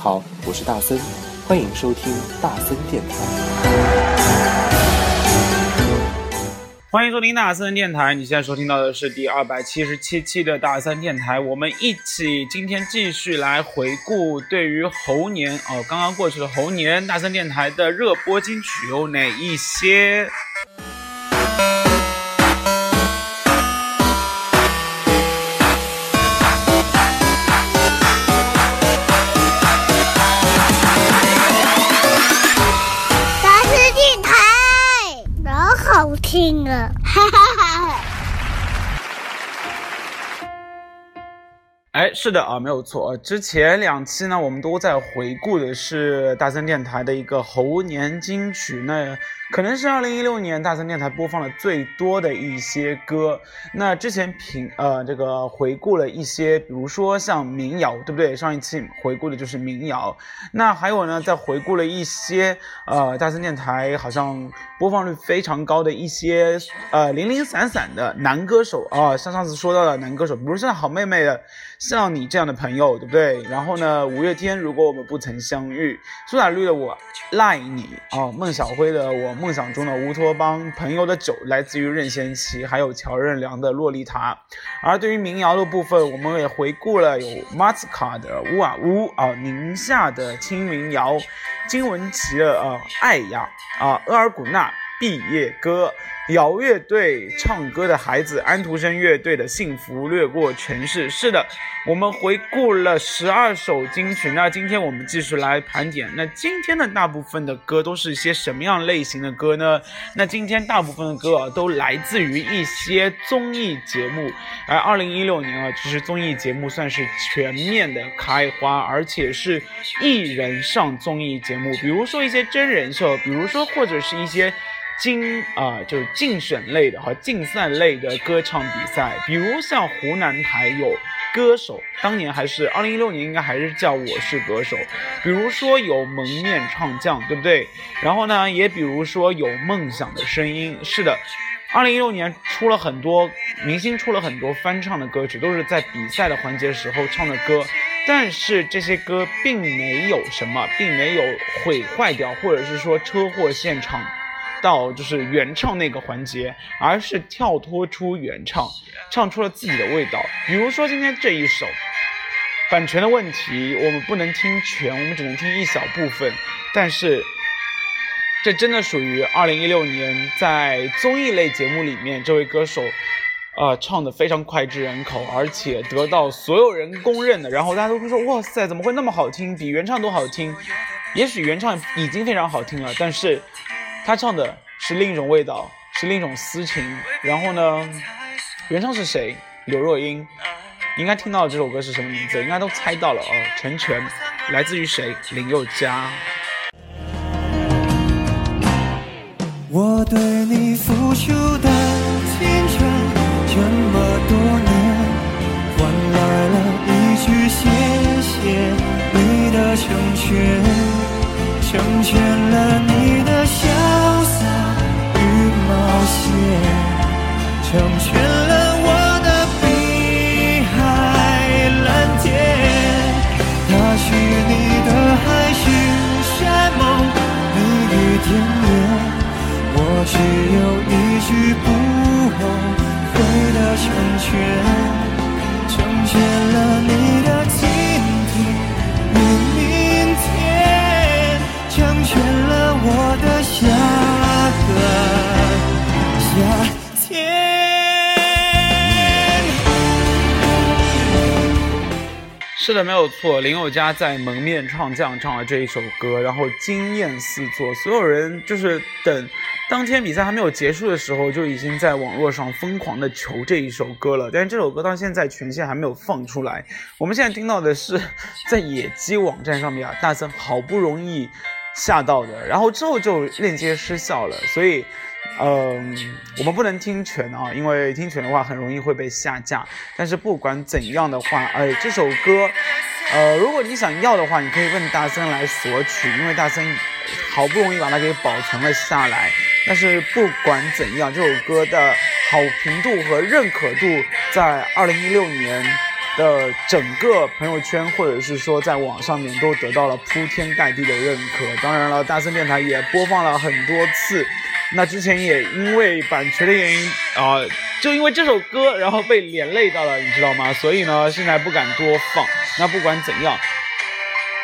好，我是大森，欢迎收听大森电台。欢迎收听大森电台，你现在收听到的是第二百七十七期的大森电台，我们一起今天继续来回顾对于猴年哦，刚刚过去的猴年，大森电台的热播金曲有哪一些？哈，哈哈哈！哎，是的啊，没有错。之前两期呢，我们都在回顾的是大森电台的一个猴年金曲那。可能是二零一六年大森电台播放的最多的一些歌。那之前评呃这个回顾了一些，比如说像民谣，对不对？上一期回顾的就是民谣。那还有呢，在回顾了一些呃大森电台好像播放率非常高的一些呃零零散散的男歌手啊，像上次说到的男歌手，比如像好妹妹的像你这样的朋友，对不对？然后呢，五月天如果我们不曾相遇，苏打绿的我赖你啊，孟小辉的我。梦想中的乌托邦，朋友的酒来自于任贤齐，还有乔任梁的洛丽塔。而对于民谣的部分，我们也回顾了有马斯卡的乌啊乌啊，宁夏的轻民谣，金文岐的呃爱呀啊，额尔古纳毕业歌。摇乐队唱歌的孩子，安徒生乐队的幸福掠过全市。是的，我们回顾了十二首金曲。那今天我们继续来盘点。那今天的大部分的歌都是一些什么样类型的歌呢？那今天大部分的歌啊，都来自于一些综艺节目。而二零一六年啊，其实综艺节目算是全面的开花，而且是艺人上综艺节目，比如说一些真人秀，比如说或者是一些。竞啊，就是竞选类的和竞赛类的歌唱比赛，比如像湖南台有歌手，当年还是二零一六年，应该还是叫我是歌手。比如说有蒙面唱将，对不对？然后呢，也比如说有梦想的声音。是的，二零一六年出了很多明星，出了很多翻唱的歌曲，都是在比赛的环节时候唱的歌。但是这些歌并没有什么，并没有毁坏掉，或者是说车祸现场。到就是原唱那个环节，而是跳脱出原唱，唱出了自己的味道。比如说今天这一首，版权的问题，我们不能听全，我们只能听一小部分。但是，这真的属于二零一六年在综艺类节目里面，这位歌手，呃，唱的非常脍炙人口，而且得到所有人公认的。然后大家都会说，哇塞，怎么会那么好听，比原唱都好听？也许原唱已经非常好听了，但是。他唱的是另一种味道，是另一种私情。然后呢，原唱是谁？刘若英。应该听到这首歌是什么名字？应该都猜到了哦。成全，来自于谁？林宥嘉。我对你付出的青春这么多年，换来了一句谢谢你的成全，成全是的，没有错。林宥嘉在《蒙面唱将》唱了这一首歌，然后惊艳四座，所有人就是等当天比赛还没有结束的时候，就已经在网络上疯狂的求这一首歌了。但是这首歌到现在权限还没有放出来。我们现在听到的是在野鸡网站上面啊，大森好不容易下到的，然后之后就链接失效了，所以。嗯，我们不能听全啊，因为听全的话很容易会被下架。但是不管怎样的话，哎，这首歌，呃，如果你想要的话，你可以问大森来索取，因为大森好不容易把它给保存了下来。但是不管怎样，这首歌的好评度和认可度在二零一六年的整个朋友圈或者是说在网上面都得到了铺天盖地的认可。当然了，大森电台也播放了很多次。那之前也因为版权的原因啊，就因为这首歌，然后被连累到了，你知道吗？所以呢，现在不敢多放。那不管怎样，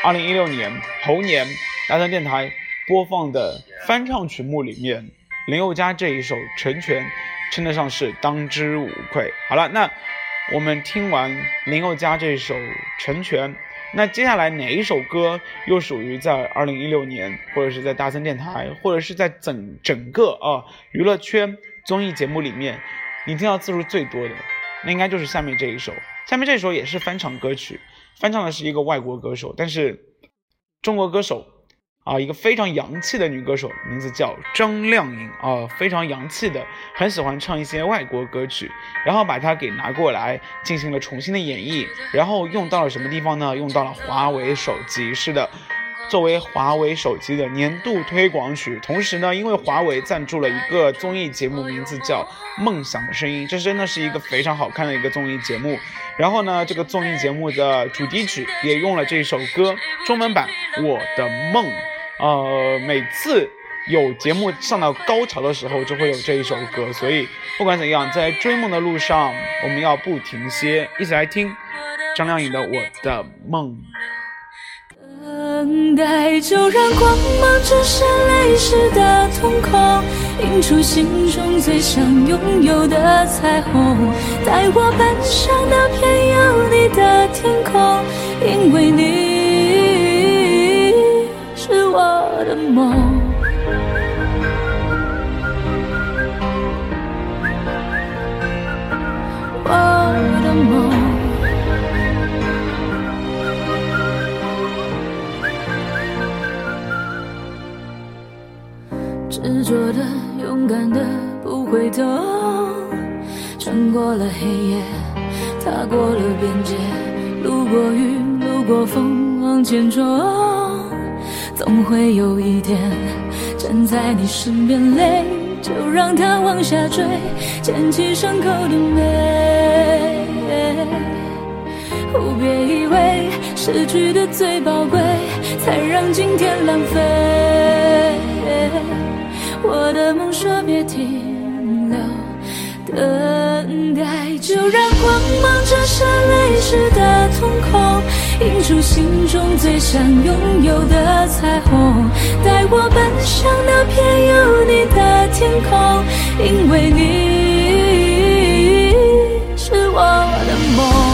二零一六年猴年大森电台播放的翻唱曲目里面，林宥嘉这一首《成全》称得上是当之无愧。好了，那我们听完林宥嘉这首《成全》。那接下来哪一首歌又属于在二零一六年，或者是在大森电台，或者是在整整个啊娱乐圈综艺节目里面，你听到次数最多的，那应该就是下面这一首。下面这首也是翻唱歌曲，翻唱的是一个外国歌手，但是中国歌手。啊，一个非常洋气的女歌手，名字叫张靓颖啊，非常洋气的，很喜欢唱一些外国歌曲，然后把它给拿过来进行了重新的演绎，然后用到了什么地方呢？用到了华为手机，是的，作为华为手机的年度推广曲。同时呢，因为华为赞助了一个综艺节目，名字叫《梦想的声音》，这真的是一个非常好看的一个综艺节目。然后呢，这个综艺节目的主题曲也用了这首歌，中文版《我的梦》。呃，每次有节目上到高潮的时候，就会有这一首歌。所以不管怎样，在追梦的路上，我们要不停歇。一起来听张靓颖的《我的梦》。等待，就让光芒折射泪湿的瞳孔，映出心中最想拥有的彩虹。带我奔向那片有你的天空，因为你。我的梦，我的梦，执着的、勇敢的，不回头，穿过了黑夜，踏过了边界，路过雨，路过风，往前冲。总会有一天站在你身边，泪就让它往下坠，捡起伤口的美。别以为失去的最宝贵，才让今天浪费。我的梦说别停留，等待就让光芒折射泪湿的瞳孔。映出心中最想拥有的彩虹，带我奔向那片有你的天空，因为你是我的梦。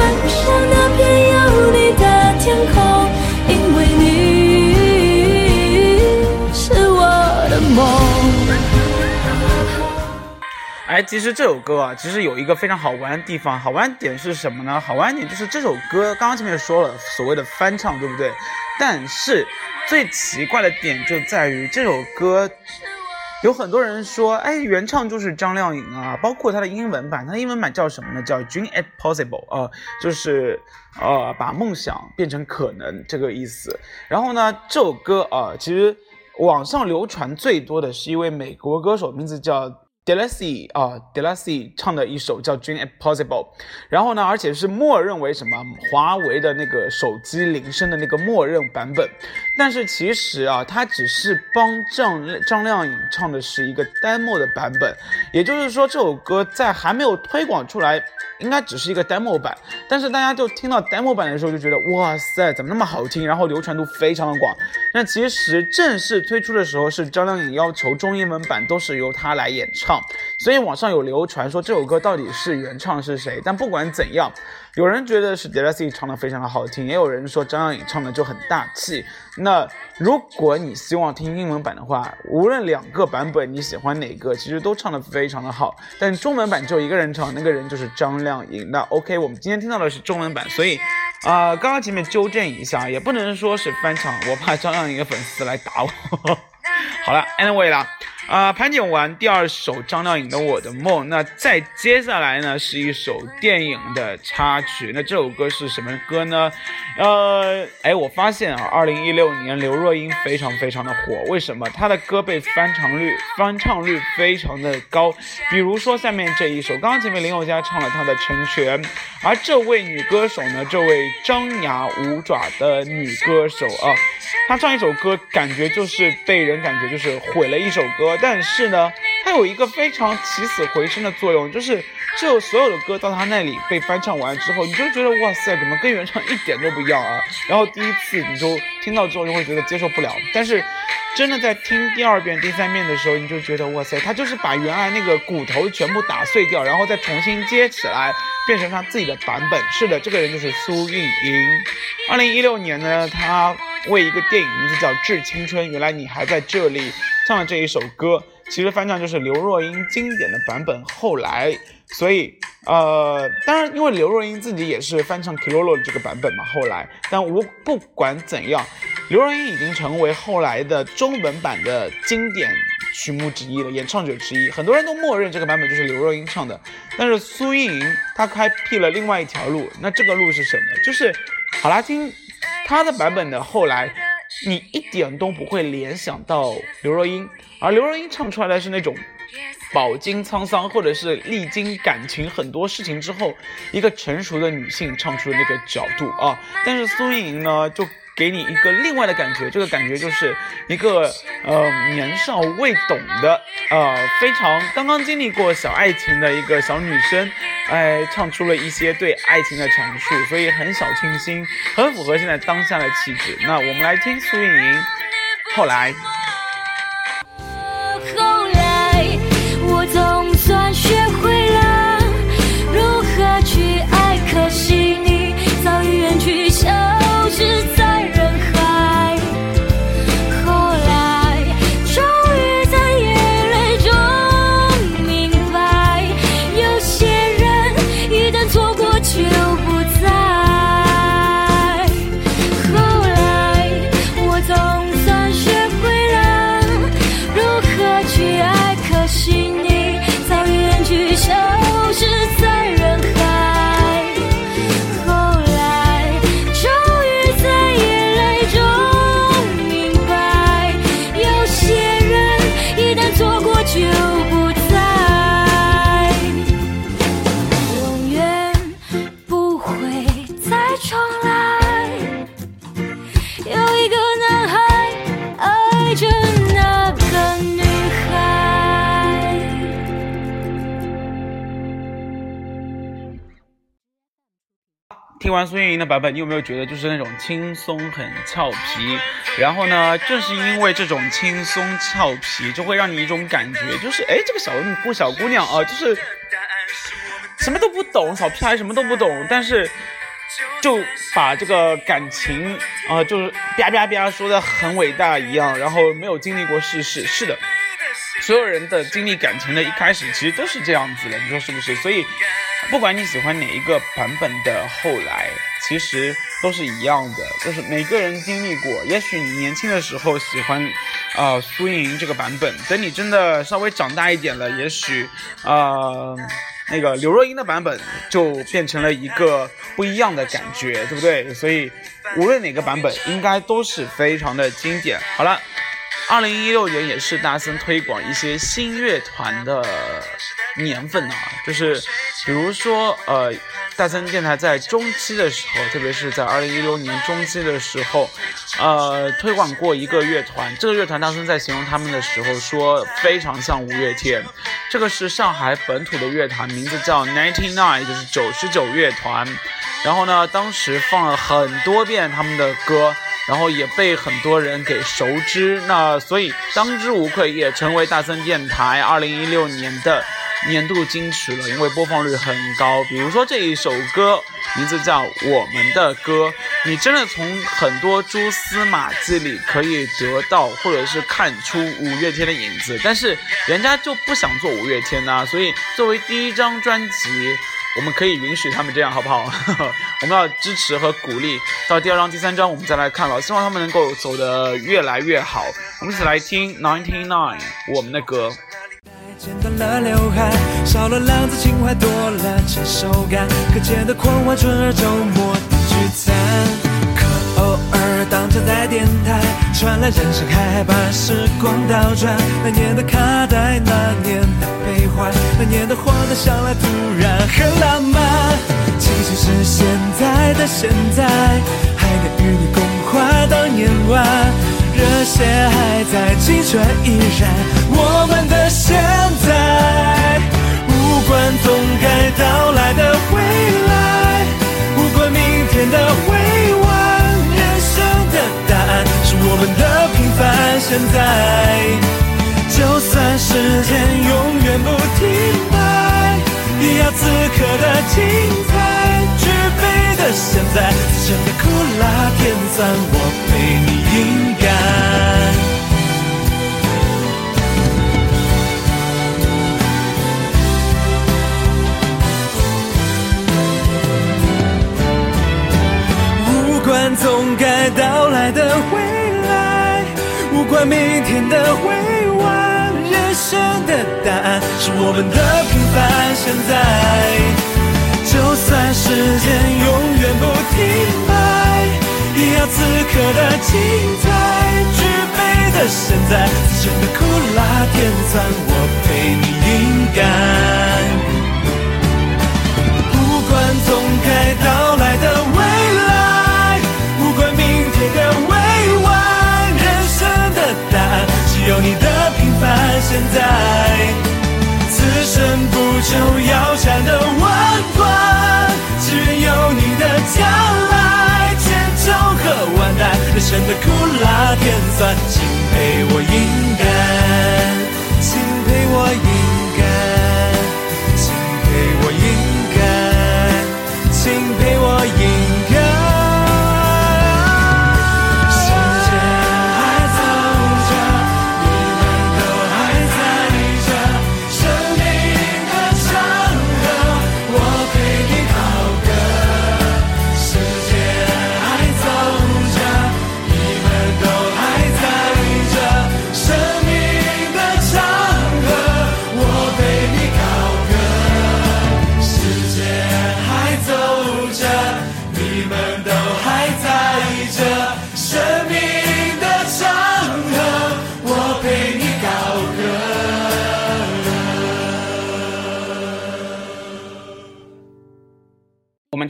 奔向那片有你的天空，因为你是我的梦。哎，其实这首歌啊，其实有一个非常好玩的地方，好玩点是什么呢？好玩点就是这首歌，刚刚前面说了所谓的翻唱，对不对？但是最奇怪的点就在于这首歌。有很多人说，哎，原唱就是张靓颖啊，包括她的英文版，她的英文版叫什么呢？叫 Dream It Possible 啊，就是呃把梦想变成可能这个意思。然后呢，这首歌啊，其实网上流传最多的是一位美国歌手，名字叫。D e l a c y 啊 d e l a c y 唱的一首叫《Dream Impossible》，然后呢，而且是默认为什么华为的那个手机铃声的那个默认版本。但是其实啊，它只是帮张张靓颖唱的是一个 demo 的版本，也就是说这首歌在还没有推广出来。应该只是一个 demo 版，但是大家就听到 demo 版的时候就觉得哇塞，怎么那么好听？然后流传度非常的广。那其实正式推出的时候是张靓颖要求中英文版都是由她来演唱。所以网上有流传说这首歌到底是原唱是谁。但不管怎样，有人觉得是 d e l a c 唱的非常的好听，也有人说张靓颖唱的就很大气。那如果你希望听英文版的话，无论两个版本你喜欢哪个，其实都唱的非常的好。但中文版只有一个人唱，那个人就是张靓颖。那 OK，我们今天听到的是中文版，所以啊，刚刚前面纠正一下，也不能说是翻唱，我怕张靓颖的粉丝来打我。好了，Anyway 啦。啊，盘点完第二首张靓颖的《我的梦》，那再接下来呢是一首电影的插曲。那这首歌是什么歌呢？呃，哎，我发现啊，二零一六年刘若英非常非常的火，为什么？她的歌被翻唱率翻唱率非常的高。比如说下面这一首，刚刚前面林宥嘉唱了她的《成全》，而这位女歌手呢，这位张牙舞爪的女歌手啊，她唱一首歌，感觉就是被人感觉就是毁了一首歌。但是呢，它有一个非常起死回生的作用，就是就所有的歌到他那里被翻唱完之后，你就觉得哇塞，怎么跟原唱一点都不一样啊？然后第一次你就听到之后就会觉得接受不了，但是真的在听第二遍、第三遍的时候，你就觉得哇塞，他就是把原来那个骨头全部打碎掉，然后再重新接起来，变成他自己的版本。是的，这个人就是苏运莹。二零一六年呢，他为一个电影名字叫《致青春》，原来你还在这里。唱了这一首歌，其实翻唱就是刘若英经典的版本。后来，所以呃，当然，因为刘若英自己也是翻唱 Kilolo 的这个版本嘛。后来，但无不管怎样，刘若英已经成为后来的中文版的经典曲目之一了，演唱者之一。很多人都默认这个版本就是刘若英唱的。但是苏运莹她开辟了另外一条路，那这个路是什么？就是好啦，听她的版本的后来。你一点都不会联想到刘若英，而刘若英唱出来的是那种饱经沧桑，或者是历经感情很多事情之后，一个成熟的女性唱出的那个角度啊。但是苏运莹呢，就。给你一个另外的感觉，这个感觉就是一个呃年少未懂的呃非常刚刚经历过小爱情的一个小女生，哎，唱出了一些对爱情的阐述，所以很小清新，很符合现在当下的气质。那我们来听苏运莹，后来。重来。有一个男孩爱着那个女孩听完苏运莹的版本，你有没有觉得就是那种轻松很俏皮？然后呢，正是因为这种轻松俏皮，就会让你一种感觉，就是哎，这个小姑小姑娘啊，就是什么都不懂，小屁孩什么都不懂，但是就把这个感情啊，就是吧吧吧说的很伟大一样，然后没有经历过世事，是的。所有人的经历感情的一开始，其实都是这样子的，你说是不是？所以，不管你喜欢哪一个版本的后来，其实都是一样的，就是每个人经历过。也许你年轻的时候喜欢，啊苏运莹这个版本，等你真的稍微长大一点了，也许，啊那个刘若英的版本就变成了一个不一样的感觉，对不对？所以，无论哪个版本，应该都是非常的经典。好了。二零一六年也是大森推广一些新乐团的年份啊，就是比如说，呃，大森电台在中期的时候，特别是在二零一六年中期的时候，呃，推广过一个乐团。这个乐团大森在形容他们的时候说，非常像五月天。这个是上海本土的乐团，名字叫 Ninety Nine，就是九十九乐团。然后呢，当时放了很多遍他们的歌。然后也被很多人给熟知。那所以当之无愧也成为大森电台二零一六年的。年度金曲了，因为播放率很高。比如说这一首歌，名字叫《我们的歌》，你真的从很多蛛丝马迹里可以得到，或者是看出五月天的影子。但是人家就不想做五月天呐，所以作为第一张专辑，我们可以允许他们这样，好不好？我们要支持和鼓励。到第二张、第三张，我们再来看了，希望他们能够走得越来越好。我们一起来听 Ninety Nine 我们的歌。剪短了刘海，少了浪子情怀，多了成熟感。可见的狂欢，春儿周末的聚餐。可偶尔当着在电台传来人生海把时光倒转。那年的卡带，那年的悲欢，那年的花灯想来突然很浪漫。庆幸是现在的现在，还能与你共话当年晚。热血还在，青春依然，我们的现在，无关总该到来的未来，无关明天的未完，人生的答案是我们的平凡现在。就算时间永远不停摆，也要此刻的精彩，现在，此生的苦辣甜酸，我陪你饮干。无关总该到来的未来，无关明天的未完，人生的答案是我们的平凡现在。就算时间永远不停摆。也要此刻的精彩，举杯的现在，此生的苦辣甜酸，我陪你饮干。不管总该到来的未来，不管明天的未完，人生的答案只有你的平凡现在。算尽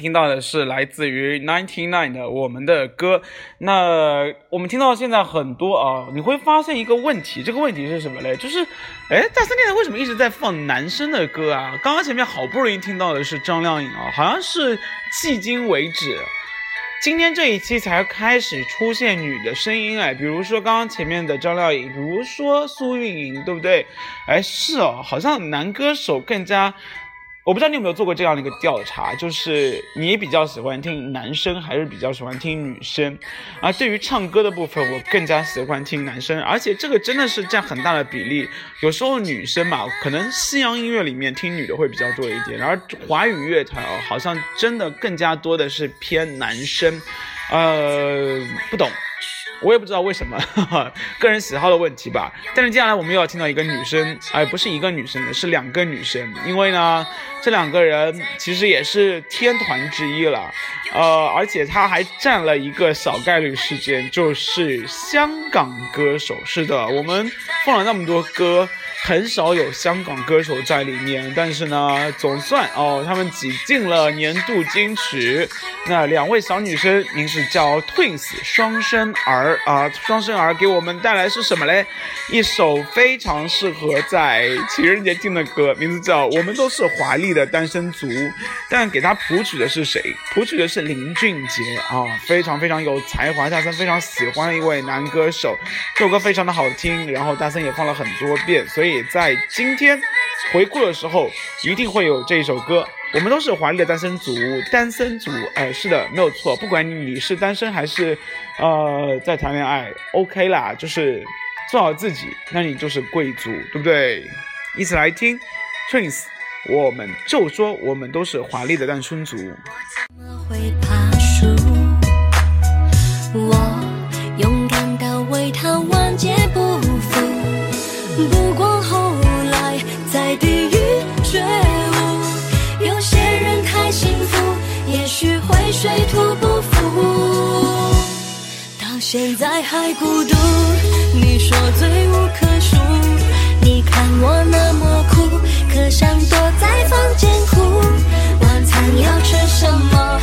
听到的是来自于 Ninety Nine 的我们的歌，那我们听到现在很多啊，你会发现一个问题，这个问题是什么嘞？就是，哎，大森电台为什么一直在放男生的歌啊？刚刚前面好不容易听到的是张靓颖啊，好像是迄今为止，今天这一期才开始出现女的声音哎，比如说刚刚前面的张靓颖，比如说苏运莹，对不对？哎，是哦，好像男歌手更加。我不知道你有没有做过这样的一个调查，就是你比较喜欢听男生还是比较喜欢听女生？而对于唱歌的部分，我更加喜欢听男生，而且这个真的是占很大的比例。有时候女生嘛，可能西洋音乐里面听女的会比较多一点，而华语乐坛哦，好像真的更加多的是偏男生。呃，不懂。我也不知道为什么，个人喜好的问题吧。但是接下来我们又要听到一个女生，哎，不是一个女生的，是两个女生。因为呢，这两个人其实也是天团之一了，呃，而且他还占了一个小概率事件，就是香港歌手。是的，我们放了那么多歌。很少有香港歌手在里面，但是呢，总算哦，他们挤进了年度金曲。那两位小女生名字叫 Twins 双生儿啊，双生儿给我们带来是什么嘞？一首非常适合在情人节听的歌，名字叫《我们都是华丽的单身族》。但给他谱曲的是谁？谱曲的是林俊杰啊，非常非常有才华，大森非常喜欢的一位男歌手。这首歌非常的好听，然后大森也放了很多遍，所以也在今天回顾的时候一定会有这一首歌。我们都是华丽的单身族，单身族，哎，是的，没有错。不管你是单身还是，呃，在谈恋爱，OK 啦，就是做好自己，那你就是贵族，对不对？一起来听，Twins，我们就说我们都是华丽的单身族。我怎么会现在还孤独，你说罪无可恕。你看我那么苦，可想躲在房间哭。晚餐要吃什么？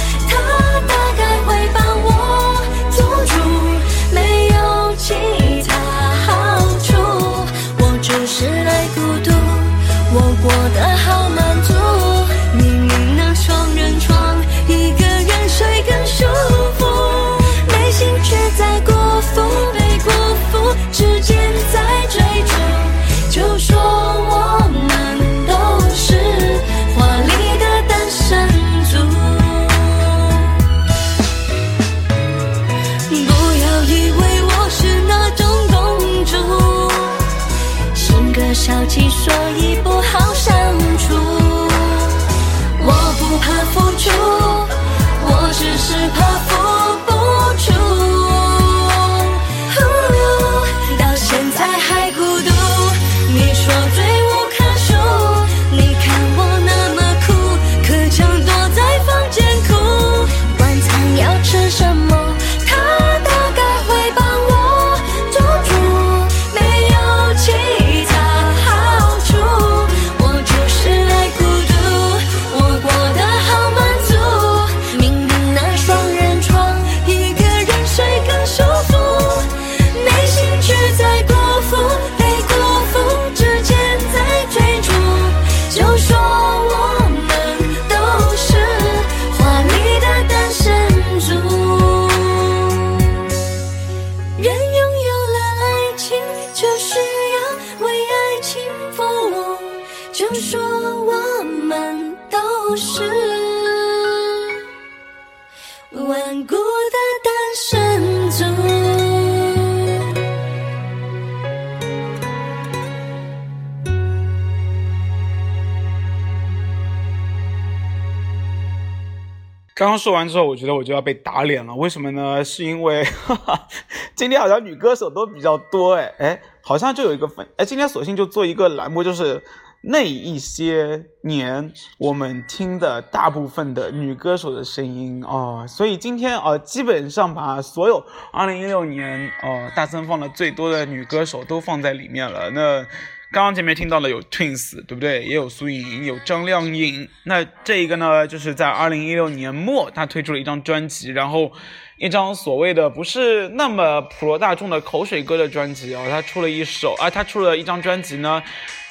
说完之后，我觉得我就要被打脸了。为什么呢？是因为哈哈，今天好像女歌手都比较多，哎哎，好像就有一个分，哎，今天索性就做一个栏目，就是那一些年我们听的大部分的女歌手的声音哦。所以今天啊、基本上把所有2016年呃大森放的最多的女歌手都放在里面了。那刚刚前面听到了有 Twins，对不对？也有苏颖颖，有张靓颖。那这一个呢，就是在二零一六年末，她推出了一张专辑，然后一张所谓的不是那么普罗大众的口水歌的专辑哦，她出了一首啊，她出了一张专辑呢，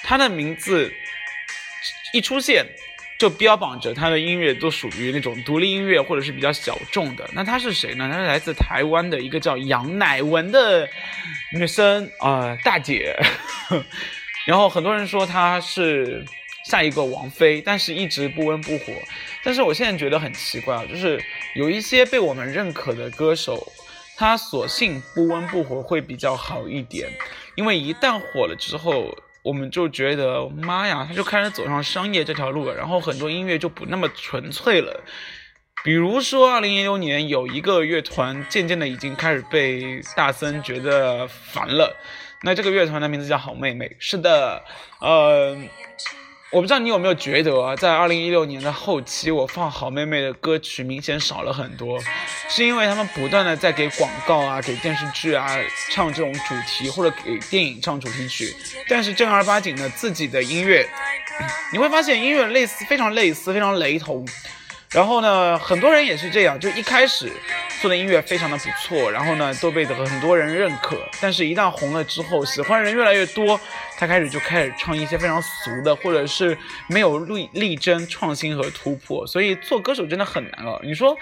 她的名字一出现。就标榜着她的音乐都属于那种独立音乐或者是比较小众的。那她是谁呢？她是来自台湾的一个叫杨乃文的女生啊、大姐。然后很多人说她是下一个王菲，但是一直不温不火。但是我现在觉得很奇怪啊，就是有一些被我们认可的歌手，他索性不温不火会比较好一点，因为一旦火了之后，我们就觉得妈呀，他就开始走上商业这条路了，然后很多音乐就不那么纯粹了。比如说，二零一六年有一个乐团，渐渐的已经开始被大森觉得烦了。那这个乐团的名字叫好妹妹。是的，呃，我不知道你有没有觉得啊，在二零一六年的后期，我放好妹妹的歌曲明显少了很多，是因为他们不断的在给广告啊、给电视剧啊唱这种主题，或者给电影唱主题曲，但是正儿八经的自己的音乐，你会发现音乐类似，非常类似，非常雷同。然后呢，很多人也是这样，就一开始做的音乐非常的不错，然后呢都被很多人认可，但是一旦红了之后，喜欢人越来越多，他开始就开始唱一些非常俗的，或者是没有力力争创新和突破，所以做歌手真的很难了。你说，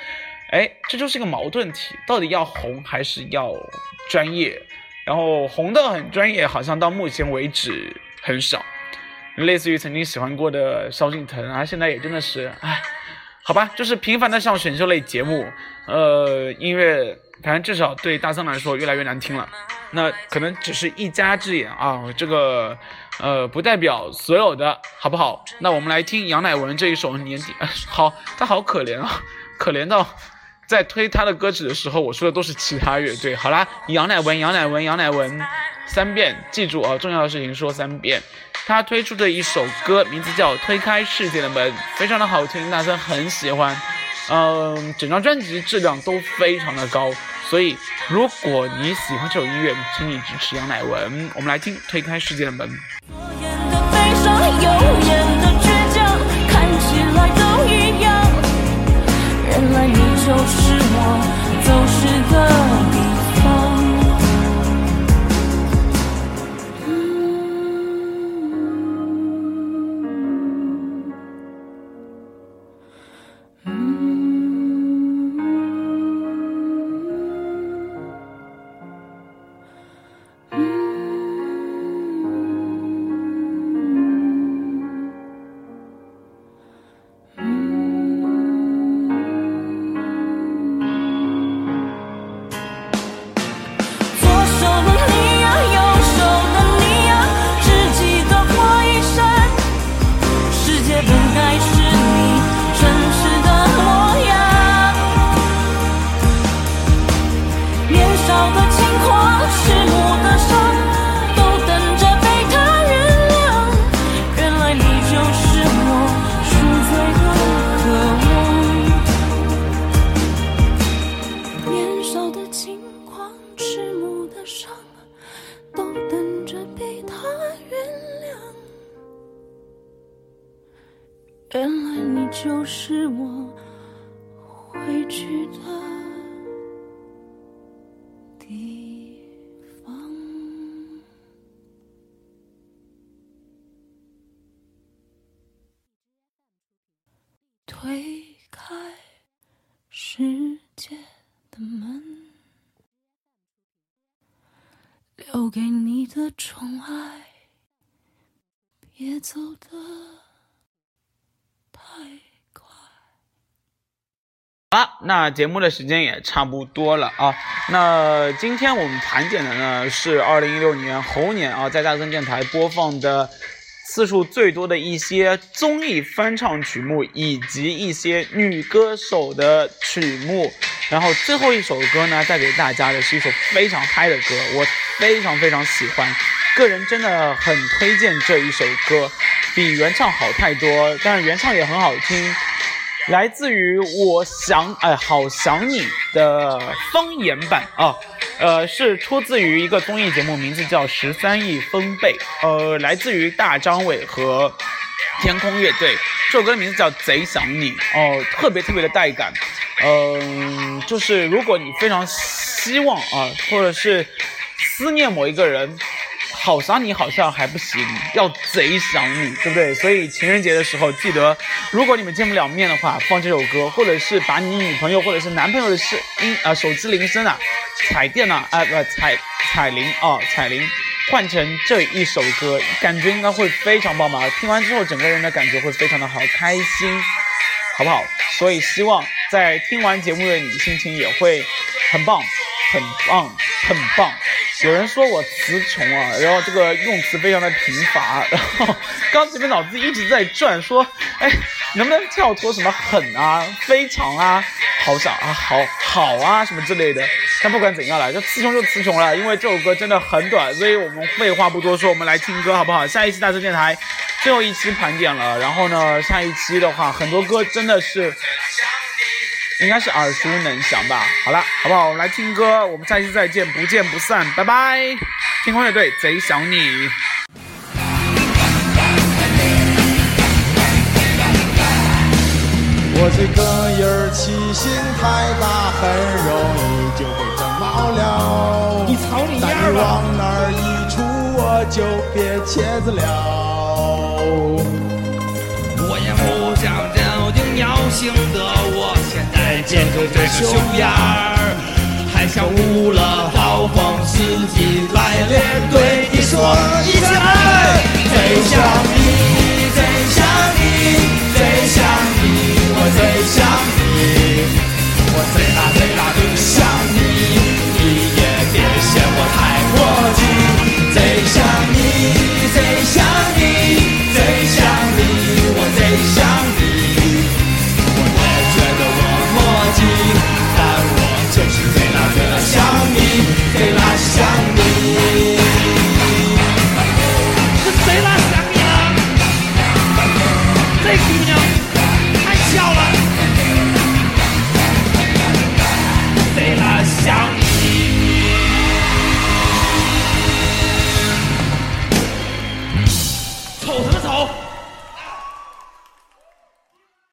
哎，这就是一个矛盾体，到底要红还是要专业？然后红的很专业，好像到目前为止很少，类似于曾经喜欢过的萧敬腾啊，现在也真的是，哎。好吧，就是频繁的上选秀类节目，呃，音乐，反正至少对大森来说越来越难听了。那可能只是一家之言啊，这个，呃，不代表所有的，好不好？那我们来听杨乃文这一首年底，好，他好可怜啊，可怜到在推他的歌曲的时候，我说的都是其他乐队。好啦，杨乃文，杨乃文，杨乃文，三遍，记住啊，重要的事情说三遍。他推出的一首歌，名字叫《推开世界的门》，非常的好听，大森很喜欢。嗯，整张专辑质量都非常的高，所以如果你喜欢这首音乐，请你支持杨乃文。我们来听《推开世界的门》。就是原来你就是我回去的那节目的时间也差不多了啊。那今天我们盘点的呢是二零一六年猴年啊，在大森电台播放的。次数最多的一些综艺翻唱曲目，以及一些女歌手的曲目，然后最后一首歌呢，带给大家的是一首非常嗨的歌，我非常非常喜欢，个人真的很推荐这一首歌，比原唱好太多，但是原唱也很好听，来自于我想哎好想你的方言版啊。呃，是出自于一个综艺节目，名字叫《十三亿分贝》，呃，来自于大张伟和天空乐队。这首歌的名字叫《贼想你》，哦，特别特别的带感。嗯，就是如果你非常希望啊，或者是思念某一个人。好想你好像还不行，要贼想你，对不对？所以情人节的时候记得，如果你们见不了面的话，放这首歌，或者是把你女朋友或者是男朋友的声音啊，手机铃声啊，彩电啊，啊不彩彩铃啊彩铃，换成这一首歌，感觉应该会非常棒吧？听完之后，整个人的感觉会非常的好，开心，好不好？所以希望在听完节目的你心情也会很棒，很棒，很棒。有人说我词穷啊，然后这个用词非常的贫乏，然后 刚前面脑子一直在转，说，哎，能不能跳脱什么狠啊、非常啊、好想啊、好好啊什么之类的，但不管怎样了，就词穷就词穷了，因为这首歌真的很短，所以我们废话不多说，我们来听歌好不好？下一期大森电台最后一期盘点了，然后呢，下一期的话，很多歌真的是应该是耳熟能详吧。好了，好不好？我们来听歌，我们下期再见，不见不散，拜拜！天空乐队，贼想你。我这个人气性太大，很容易就被整毛了。你操你但丫的！你往那儿一杵，我就别茄子了。我也不想交定要行的，我现在见着这个熊样儿，还想捂了暴风四季来连对你说一声，最想